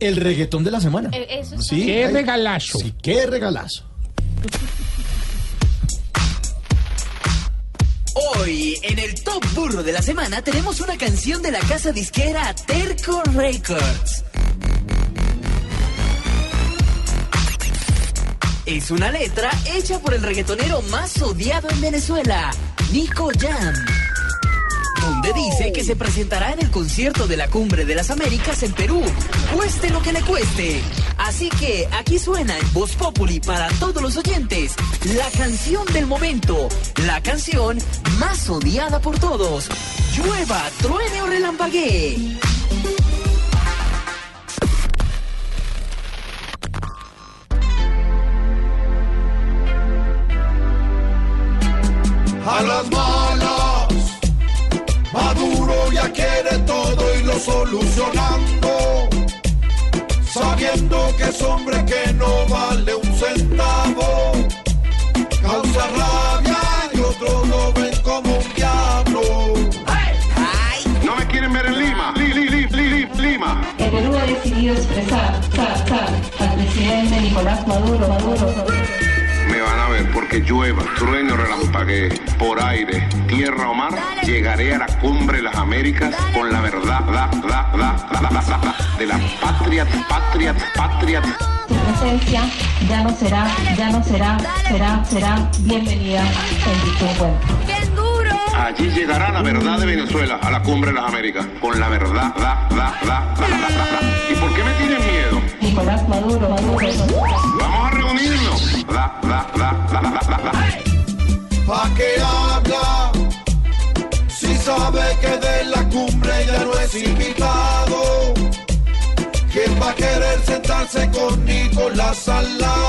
El reggaetón de la semana. Eh, eso ¿Sí? ¡Qué regalazo! Sí, qué regalazo. Hoy, en el Top Burro de la Semana, tenemos una canción de la casa disquera Terco Records. Es una letra hecha por el reggaetonero más odiado en Venezuela, Nico Jam. Donde dice que se presentará en el concierto de la Cumbre de las Américas en Perú, cueste lo que le cueste. Así que aquí suena en Voz Populi para todos los oyentes la canción del momento, la canción más odiada por todos. Llueva, truene o relampaguee. a las malas. Maduro ya quiere todo y lo solucionando. Sabiendo que es hombre que no vale un centavo. Causa rabia y otros lo ven como un diablo. No me quieren ver en Lima. Li, li, li, li, li- Lima. El Perú ha decidido expresar sa, sa, al presidente Nicolás Maduro, Maduro, Me van a ver porque llueva, trueno, relampaguee, por aire, tierra o mar, llegaré a la cumbre de las Américas con la verdad, da, da, da, da, da, de la patria, patria, patria. su presencia ya no será, ya no será, será, será bienvenida en dicho encuentro. Allí llegará la verdad de Venezuela a la cumbre de las Américas con la verdad, da, da, da, da, da, da. ¿Y por qué me tienen miedo? Nicolás Maduro, Maduro. Da, da, da, da, da, da, da. ¿Pa' qué habla? Si sabe que de la cumbre ya no es invitado. ¿Quién va a querer sentarse con Nicolás al lado?